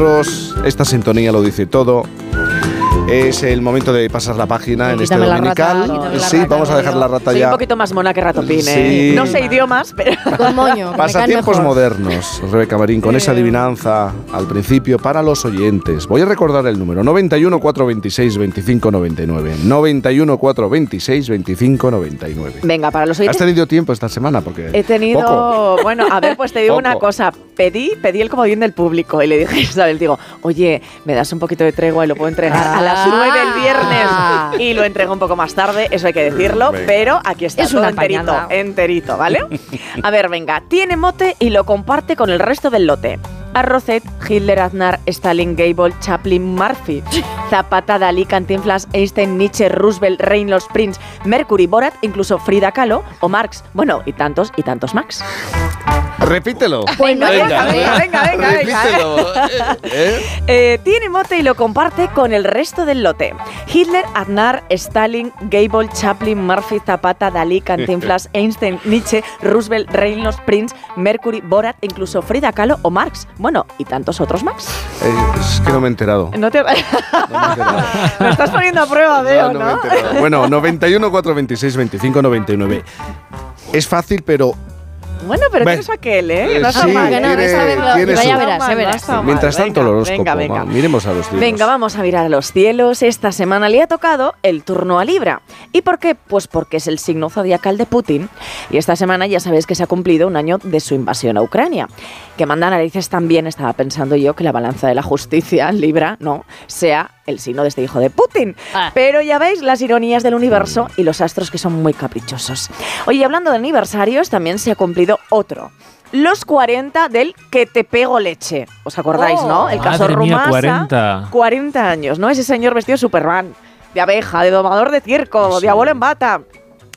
nosotros. Esta sintonía lo dice todo. Es el momento de pasar la página en este Quítame dominical. rata, sí, rata, vamos a dejar la rata Soy ya. un poquito más mona que Ratopín, Sí. No sé idiomas, pero... Con moño. Pasatiempos modernos, Rebeca Marín, con esa adivinanza al principio para los oyentes. Voy a recordar el número: 91 426 25 99. 91 426 25 99. Venga, para los ¿Has oyentes... tenido tiempo esta semana? Porque He tenido, Poco. bueno, a ver, pues te digo una cosa. Pedí, pedí el comodín del público y le dije a Isabel, digo, oye, me das un poquito de tregua y lo puedo entregar a las Ah. 9 el viernes. Y lo entrego un poco más tarde, eso hay que decirlo, Venga. pero aquí está Es todo enterito, enterito, ¿vale? A ver, venga, tiene mote y lo comparte con el resto del lote. Arrocet, Hitler, Aznar, Stalin, Gable, Chaplin, Murphy, Zapata, Dalí, Cantinflas, Einstein, Nietzsche, Roosevelt, Reynolds, Prince, Mercury, Borat, incluso Frida Kahlo o Marx. Bueno, y tantos y tantos Max. Repítelo. Venga, venga, venga, venga, venga, venga. Repítelo. ¿Eh? Eh, tiene mote y lo comparte con el resto del lote. Hitler, Aznar, Stalin, Gable, Chaplin, Murphy, Zapata, Dalí, Cantinflas, Einstein, Nietzsche, Roosevelt, Reynolds, Prince, Mercury, Borat, incluso Frida Kahlo o Marx. Bueno, y tantos otros Max. Eh, es que no me he enterado. No te... No me he enterado. Me estás poniendo a prueba, veo, No, ¿no? no me he enterado. Bueno, 91 426 25 99. Es fácil, pero Bueno, pero tienes aquel, ¿eh? Eh, No está sí, mal. que no, tiene- esa vez lo- tiene ya verás, ya verás. No está mal. mientras tanto el Venga, horóscopo. Venga, va, venga. miremos a los cielos. Venga, vamos a mirar a los cielos. Esta semana le ha tocado el turno a Libra. ¿Y por qué? Pues porque es el signo zodiacal de Putin. Y esta semana ya sabéis que se ha cumplido un año de su invasión a Ucrania. Que manda narices también, estaba pensando yo, que la balanza de la justicia, Libra, no, sea el signo de este hijo de Putin. Ah. Pero ya veis las ironías del universo y los astros que son muy caprichosos. Oye, hablando de aniversarios, también se ha cumplido otro. Los 40 del que te pego leche. ¿Os acordáis, Oh. no? El caso Madre mía, Rumasa. 40. 40 años, ¿no? Ese señor vestido de Superman, de abeja, de domador de circo, Sí. de abuelo en bata.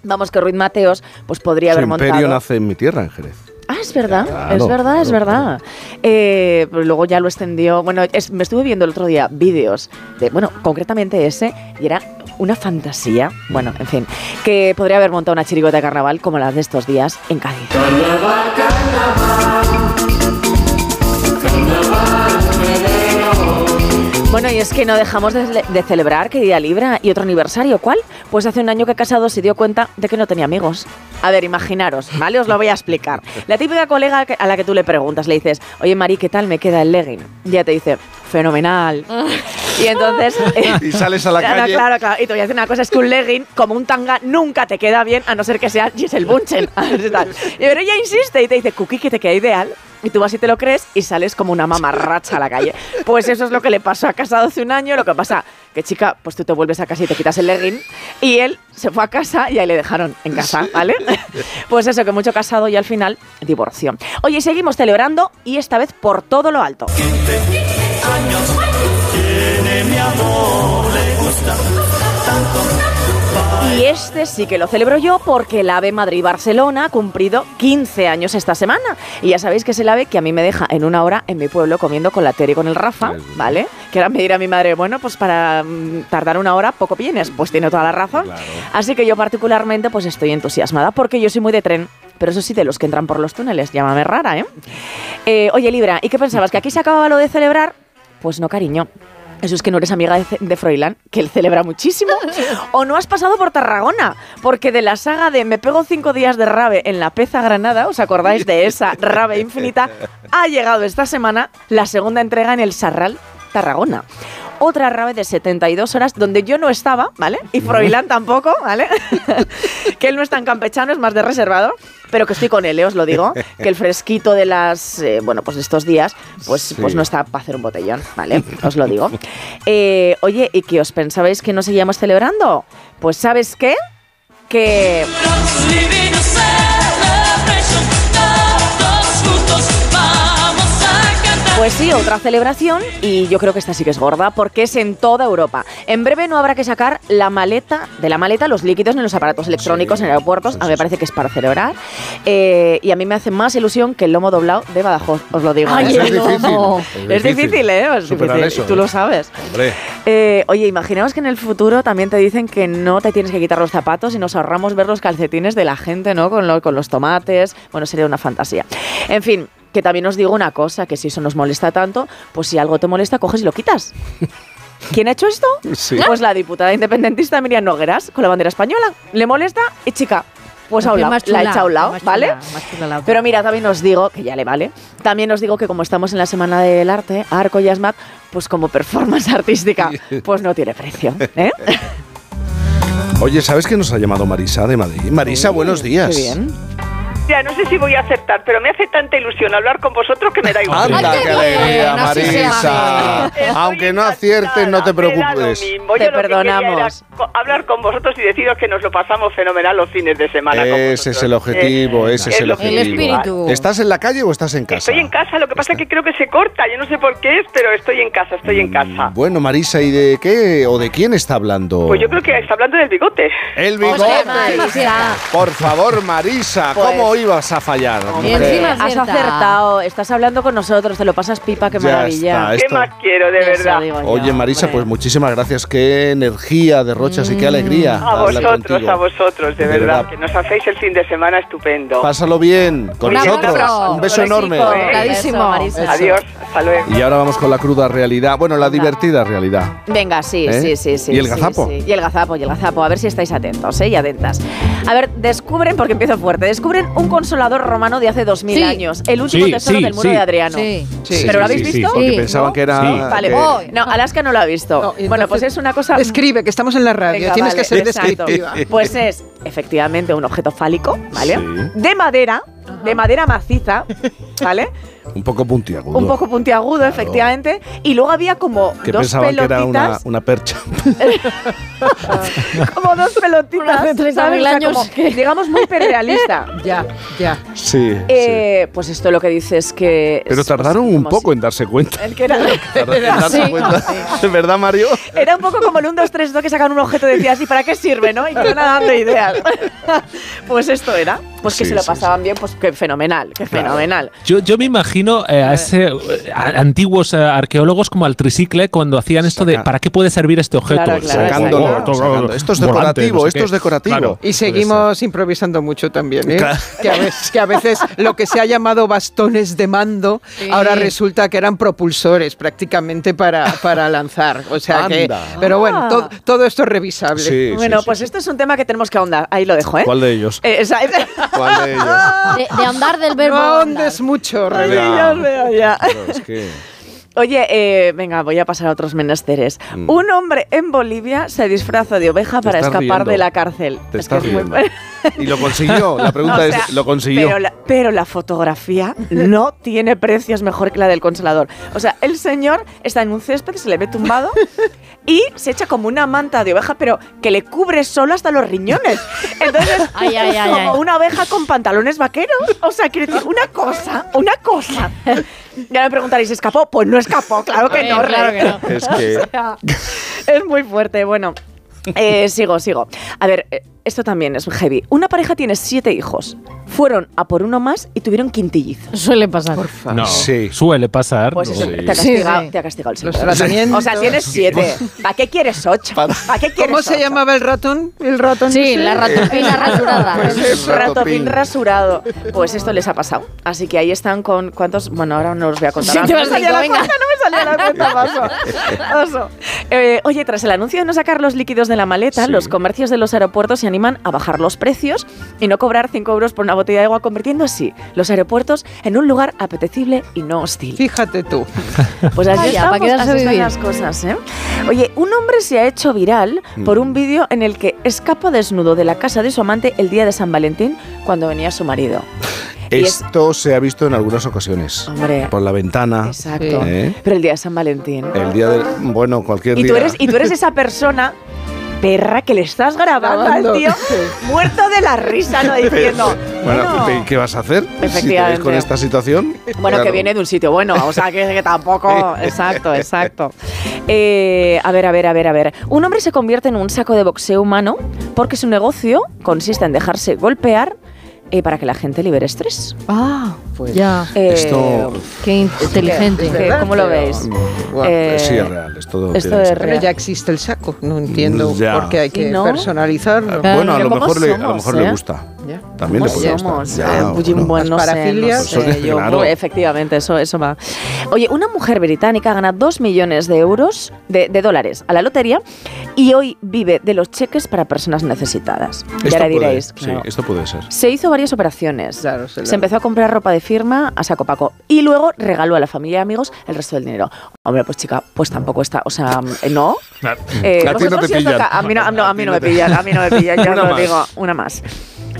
Vamos, que Ruiz Mateos pues podría Su haber imperio montado. nace en mi tierra, en Jerez. Ah, es verdad, Claro, es verdad, es claro, verdad. Eh, pero luego ya lo extendió. Bueno, es- me estuve viendo el otro día vídeos de, bueno, concretamente ese, y era una fantasía. Bueno, en fin, que podría haber montado una chirigota de carnaval como las de estos días en Cádiz. Bueno, y es que no dejamos de, celebrar, querida Libra, y otro aniversario. ¿Cuál? Pues hace un año que casado se dio cuenta de que no tenía amigos. A ver, imaginaros, ¿vale? Os lo voy a explicar. La típica colega que- a la que tú le preguntas, le dices, oye, Mari, ¿qué tal me queda el legging? Y ella te dice, fenomenal. y entonces... Y sales a la Claro, calle. claro, claro. Y te voy a decir una cosa, es que un legging, como un tanga, nunca te queda bien, a no ser que sea Giselle Bunchen. Pero ella insiste y te dice, Cookie, que te queda ideal. Y tú vas y te lo crees y sales como una mamarracha a la calle. Pues eso es lo que le pasó a Casado hace un año. Lo que pasa que, chica, pues tú te vuelves a casa y te quitas el legging. Y él se fue a casa y ahí le dejaron en casa, ¿vale? Pues eso, que mucho casado y al final divorcio. Oye, seguimos celebrando y esta vez por todo lo alto. Y este sí que lo celebro yo porque el AVE Madrid-Barcelona ha cumplido 15 años esta semana. Y ya sabéis que es el AVE que a mí me deja en una hora en mi pueblo comiendo con la Tere y con el Rafa. ¿vale? Que ahora me dirá mi madre, bueno, pues para mm, tardar una hora poco vienes. Pues tiene toda la razón. Claro. Así que yo particularmente pues estoy entusiasmada porque yo soy muy de tren. Pero eso sí, de los que entran por los túneles, llámame rara, ¿eh? Eh, Oye, Libra, ¿y qué pensabas? ¿Que aquí se acababa lo de celebrar? Pues no, cariño. Eso es que no eres amiga de, Froilán, que él celebra muchísimo. o no has pasado por Tarragona, porque de la saga de Me pego cinco días de rave en la Peza Granada, ¿os acordáis de esa rave infinita? Ha llegado esta semana la segunda entrega en el Sarral Tarragona. Otra rave de 72 horas donde yo no estaba, ¿vale? Y Froilán tampoco, ¿vale? que él no es tan campechano, es más de reservado, pero que estoy con él, ¿eh? os lo digo, que el fresquito de las, eh, bueno, pues de estos días, pues, Sí. pues no está para hacer un botellón, ¿vale? Os lo digo. Eh, oye, ¿y qué os pensabais que no seguíamos celebrando? Pues ¿sabes qué? Que... Pues sí, otra celebración y yo creo que esta sí que es gorda porque es en toda Europa. En breve no habrá que sacar la maleta, de la maleta los líquidos en los aparatos electrónicos Sí, en aeropuertos. sí, A mí sí, me parece que es para celebrar. Eh, y a mí me hace más ilusión que el lomo doblado de Badajoz, os lo digo. Ay, ¿eh? Es difícil. Es difícil, ¿eh? Es difícil. eso, tú ¿eh? lo sabes. Eh, oye, imaginaos que en el futuro también te dicen que no te tienes que quitar los zapatos y nos ahorramos ver los calcetines de la gente, ¿no? Con, lo- con los tomates. Bueno, sería una fantasía. En fin. Que también os digo una cosa, que si eso nos molesta tanto, pues si algo te molesta, coges y lo quitas. ¿Quién ha hecho esto? Sí. Pues la diputada independentista Miriam Nogueras, con la bandera española. Le molesta y chica, pues a un lado, la chula, echa a un lado, ¿vale? chula, más chula la otra. Pero mira, también os digo, que ya le vale, también os digo que como estamos en la Semana del Arte, Arco y Asmat, pues como performance artística, pues no tiene precio. ¿eh? Oye, ¿sabes que nos ha llamado Marisa de Madrid? Marisa, buenos días. Qué bien. Ya, no sé si voy a aceptar, pero me hace tanta ilusión hablar con vosotros que me da igual. Anda, qué alegría, Marisa. Aunque no aciertes, no te preocupes. mismo. Te Yo lo que quería perdonamos. hablar con vosotros y deciros que nos lo pasamos fenomenal los fines de semana. Ese es el objetivo, Eh, ese es el objetivo. El espíritu. ¿Estás en la calle o estás en casa? Estoy en casa, lo que pasa es que creo que se corta. Yo no sé por qué es, pero estoy en casa, estoy en casa. Bueno, Marisa, ¿y de qué o de quién está hablando? Pues yo creo que está hablando del bigote. El Pues bigote. Por favor, Marisa, Pues- ¿cómo ibas a fallar? Y mujer? encima Has acertado, estás hablando con nosotros, te lo pasas pipa, qué Ya maravilla. está, ¿Qué más quiero, de Eso verdad? Oye, Marisa, hombre. pues muchísimas gracias. Qué energía derrochas y qué alegría. A vosotros, contigo. a vosotros, de, De verdad, verdad. que nos hacéis el fin de semana estupendo. Pásalo bien con Un nosotros. abrazo. Un beso enorme. Beso, Marisa. Adiós, hasta luego. Y ahora vamos con la cruda realidad. Bueno, la divertida realidad. Venga, sí, ¿Eh? sí, sí, sí. ¿Y el sí, gazapo? sí. Y el gazapo, y el gazapo. A ver si estáis atentos, ¿eh? Y atentas. A ver, descubren, porque empiezo fuerte, descubren un consolador romano de hace 2000 Sí. años. El último Sí, tesoro sí, del muro sí. de Adriano. Sí. Sí. ¿Pero lo habéis sí, sí. visto? Porque Sí, pensaban ¿no? que era. Sí. Vale, Oh, no, Alaska no lo ha visto. No, bueno, pues es una cosa... Escribe, que estamos en la radio, Venga, tienes vale, que ser exacto. descriptiva. Pues es efectivamente un objeto fálico, ¿vale? Sí. De madera, de madera maciza, ¿vale? Un poco puntiagudo. Un poco puntiagudo, efectivamente. Y luego había como Que dos pensaban que era una, pelotitas, una percha. como dos pelotitas, Hace 30.000 ¿sabes? O sea, años como, digamos muy perrealista. Ya, ya. Sí. sí. Eh, Pues esto lo que dice es que... Pero es- tardaron pues, un poco si- en darse cuenta. el que era, Tardaron en darse Sí. cuenta. ¿Verdad, Mario? era un poco como el 1, 2, 3, 2 que sacan un objeto y decías, ¿y para qué sirve, no? Y te van dando ideas. pues esto era. Pues que Sí, se lo sí, pasaban bien, pues que fenomenal, que Claro. fenomenal. Yo, yo me imagino eh, a ese eh, a- antiguos eh, arqueólogos como al tricicle cuando hacían esto de ¿para qué puede servir este objeto? Claro, claro, sacando. Esto es volante, decorativo, no sé esto qué. es decorativo. Claro. Y seguimos improvisando mucho también, ¿eh? Claro. Que, a veces, que a veces lo que se ha llamado bastones de mando, Sí. ahora resulta que eran propulsores prácticamente para, para lanzar. O sea que. Pero bueno, Ah. to- todo esto es revisable. Sí, bueno, pues sí. esto es un tema que tenemos que ahondar. Ahí lo dejo, ¿eh? ¿Cuál de ellos? Eh, esa- ¿Cuál de ellos? De, de andar del verbo. No ahondes mucho, Rebeca. Ya. ya os veo, ya. Claro, es que- Oye, eh, venga, voy a pasar a otros menesteres. Mm. Un hombre en Bolivia se disfraza de oveja para escapar riendo. de la cárcel. Te Es estás que es muy- riendo. Y lo consiguió. La pregunta O es, sea, ¿lo consiguió? Pero la, pero la fotografía no tiene precios mejor que la del consolador. O sea, el señor está en un césped, se le ve tumbado y se echa como una manta de oveja, pero que le cubre solo hasta los riñones. Entonces, Ay, ay, es ay, como ay. una oveja con pantalones vaqueros. O sea, quiero decir, una cosa, una cosa. Ya me preguntaréis, ¿escapó? Pues no escapó, claro que no. claro Rey. que no. Es que- O sea, es muy fuerte. Bueno, eh, sigo, sigo. A ver, eh, esto también es heavy. Una pareja tiene siete hijos. Fueron a por uno más y tuvieron quintillizos. Suele pasar. No, Sí. suele pasar. Pues eso, Sí. te, ha castigado, sí. te ha castigado el Señor. O sea, tienes siete. ¿Para qué quieres ocho? ¿Para qué quieres ¿Cómo se llamaba el ratón? ¿El ratón? Sí, la ratopina rasurada. Pues es Ratopín rasurado. Pues esto les ha pasado. Así que ahí están con cuántos. Bueno, ahora no los voy a contar. Sí, No te me vas a salía la venga. cuenta, no me salía la cuenta, paso. Oso. Eh, oye, tras el anuncio de no sacar los líquidos de la maleta, Sí. los comercios de los aeropuertos se animan a bajar los precios y no cobrar 5 euros por una botella de agua, convirtiendo así los aeropuertos en un lugar apetecible y no hostil. Fíjate tú. Pues así, Vaya, estamos, para así están las cosas, ¿eh? Oye, un hombre se ha hecho viral por Mm. un vídeo en el que escapa desnudo de la casa de su amante el día de San Valentín cuando venía su marido. Y es- Esto se ha visto en algunas ocasiones. Hombre, Por la ventana. exacto. ¿eh? Pero el día de San Valentín. El día de. Bueno, cualquier Y día. tú, eres, y tú eres esa persona, perra, que le estás grabando, Grabando. al tío muerto de la risa, ¿no? Diciendo, Bueno, bueno, ¿y ¿qué vas a hacer? Si te ves Efectivamente. con esta situación. Bueno, que viene de un sitio bueno, o sea, que, que tampoco. Exacto, exacto. Eh, a ver, a ver, a ver, a ver. Un hombre se convierte en un saco de boxeo humano porque su negocio consiste en dejarse golpear eh, para que la gente libere estrés. Ah, Pues, ya. Eh, Esto- Qué inteligente. ¿qué- ¿Cómo lo veis? Bueno, Eh, sí, es real. Es todo esto es ser. Pero ya existe el saco, no entiendo Ya. por qué hay que ¿no? personalizarlo. Bueno, a lo ¿cómo mejor, le, a lo somos, mejor eh? le gusta. Ya. También le ¿Cómo puede somos? Ya, Eh, bueno. Bueno, no Las sé, parafilias, no sé, yo- claro. efectivamente, eso, eso va. Oye, una mujer británica gana 2 millones de euros, de, de dólares, a la lotería y hoy vive de los cheques para personas necesitadas. Esto ya le puede- diréis. Sí, claro. esto puede ser. Se hizo varias operaciones. Claro, se se empezó a comprar ropa de firma a saco paco y luego regaló a la familia y amigos el resto del dinero. Hombre, pues chica, pues tampoco está, o sea, eh, no. Claro. Eh, A ti no te pillan. A mí no, a- mí no me pillan, a mí no me pillan, ya os lo digo, una más.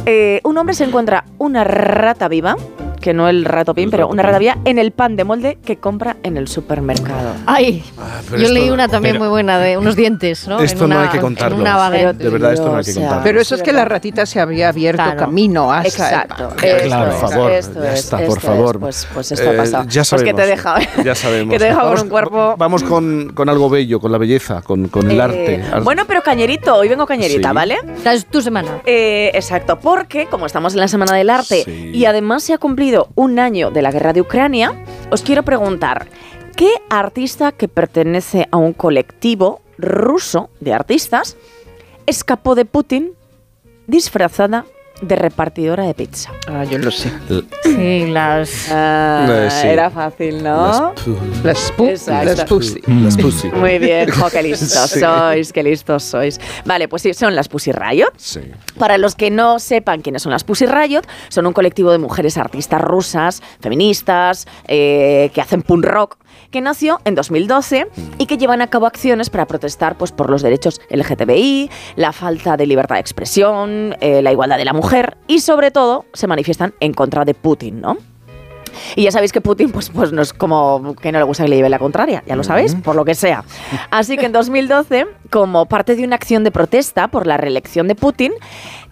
Eh, un hombre se encuentra una rata viva, que no el rato pin, El pero una pin. rata viva en el pan de molde que compra en el supermercado. Ay, Ah, yo esto- leí una también muy buena de unos dientes, ¿no? Esto En no una- hay que contarlo. De verdad, esto no hay que contarlo. Pero eso es que la ratita se había abierto Claro. camino hacia Exacto. el- esto Claro, es, por favor, esto ya es, está, esto por es. favor. Pues, pues esto Eh, ha pasado. Ya sabemos. Pues que te deja, Ya sabemos. que te deja con un cuerpo. Vamos con, con algo bello, con la belleza, con, con el Eh, arte. Ar- Bueno, pero cañerito, hoy vengo cañerita, Sí. ¿vale? Esta es tu semana. Eh, exacto, porque como estamos en la Semana del Arte Sí. y además se ha cumplido un año de la guerra de Ucrania, os quiero preguntar, ¿qué artista que pertenece a un colectivo ruso de artistas escapó de Putin disfrazada de repartidora de pizza? Ah, yo lo sé. Sí, las... Eh, sí. Era fácil, ¿no? Las pu- Las, pu Exacto. las pussy. Las pussy. Muy bien, jo, qué listos Sí. sois, qué listos sois. Vale, pues sí, son las Pussy Riot. Sí. Para los que no sepan quiénes son las Pussy Riot, son un colectivo de mujeres artistas rusas, feministas, eh, que hacen punk rock, que nació en 2012 y que llevan a cabo acciones para protestar pues, por los derechos LGTBI, la falta de libertad de expresión, eh, la igualdad de la mujer y sobre todo se manifiestan en contra de Putin, ¿no? Y ya sabéis que Putin, pues, pues no es como que no le gusta que le lleve la contraria, ya lo sabéis, por lo que sea. Así que en 2012, como parte de una acción de protesta por la reelección de Putin,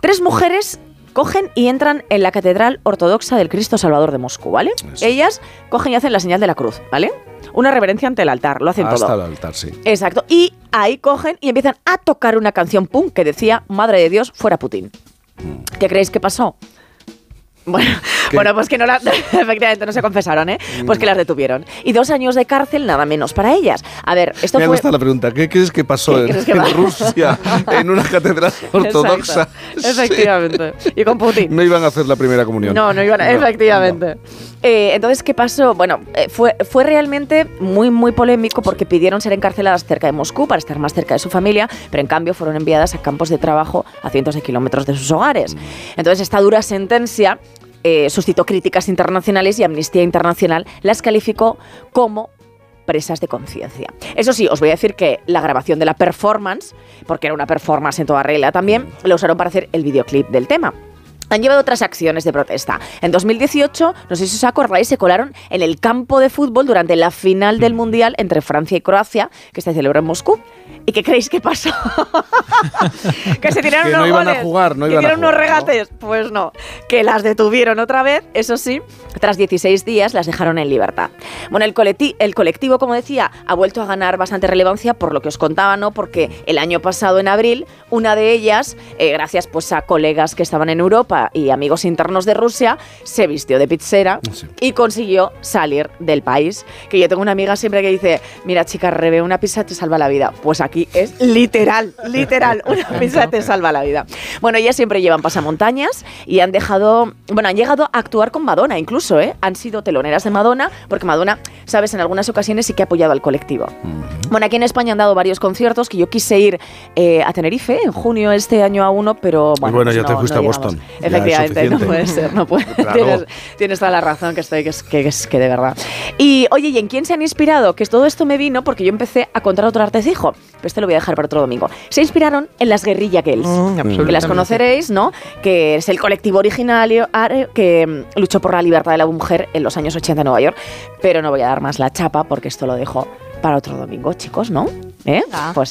tres mujeres cogen y entran en la Catedral Ortodoxa del Cristo Salvador de Moscú, ¿vale? Eso. Ellas cogen y hacen la señal de la cruz, ¿vale? Una reverencia ante el altar, lo hacen Hasta todo. el altar, sí. Exacto. Y ahí cogen y empiezan a tocar una canción punk que decía, Madre de Dios, fuera Putin. ¿Qué creéis que pasó? Bueno. bueno, pues que no la, efectivamente no se confesaron, ¿eh? Pues que las detuvieron. Y dos años de cárcel, nada menos para ellas. A ver, esto Me fue... gustado la pregunta. ¿Qué crees que pasó ¿Qué en, que en Rusia, en una catedral ortodoxa? Exacto, Efectivamente. Y con Putin. No iban a hacer la primera comunión. No, no iban a, No, efectivamente. Eh, entonces, ¿qué pasó? Bueno, eh, fue, fue realmente muy, muy polémico porque pidieron ser encarceladas cerca de Moscú para estar más cerca de su familia, pero en cambio fueron enviadas a campos de trabajo a cientos de kilómetros de sus hogares. Entonces, esta dura sentencia eh, suscitó críticas internacionales y Amnistía Internacional las calificó como presas de conciencia. Eso sí, os voy a decir que la grabación de la performance, porque era una performance en toda regla también, la usaron para hacer el videoclip del tema. Han llevado otras acciones de protesta. En 2018, no sé si os acordáis, se colaron en el campo de fútbol durante la final del Mundial entre Francia y Croacia, que se celebró en Moscú. ¿Y qué creéis que pasó? que se tiraron Que unos no iban a goles, jugar, no que iban a dieron unos jugar, ¿no? regates. Pues no, que las detuvieron otra vez, eso sí, tras 16 días las dejaron en libertad. Bueno, el, colectivo, el colectivo, como decía, ha vuelto a ganar bastante relevancia por lo que os contaba, ¿no? Porque el año pasado, en abril, una de ellas, eh, gracias pues a colegas que estaban en Europa y amigos internos de Rusia, se vistió de pizzera Sí. y consiguió salir del país. Que yo tengo una amiga siempre que dice, mira chica, rebe una pizza te salva la vida. Pues aquí es literal, literal, una pizza te salva la vida. Bueno, ellas siempre llevan pasamontañas y han dejado, bueno, han llegado a actuar con Madonna incluso, ¿eh? Han sido teloneras de Madonna, porque Madonna, sabes, en algunas ocasiones sí que ha apoyado al colectivo. Bueno, aquí en España han dado varios conciertos que yo quise ir eh, a Tenerife en junio este año a uno, pero bueno, bueno, pues ya no- te fuiste no a. Boston. Efectivamente, no puede ser, no puede. Claro. Tienes, tienes toda la razón que estoy, que es que, que es que de verdad. Y oye, ¿y en quién se han inspirado? Que todo esto me vino porque yo empecé a contar otro artesijo, pero este lo voy a dejar para otro domingo. Se inspiraron en las Guerrilla Girls. Mm, Que las conoceréis, ¿no? Que es el colectivo originario que mm, luchó por la libertad de la mujer en los años 80 en Nueva York. Pero no voy a dar más la chapa porque esto lo dejo para otro domingo, chicos, ¿no? ¿Eh? Ah. Pues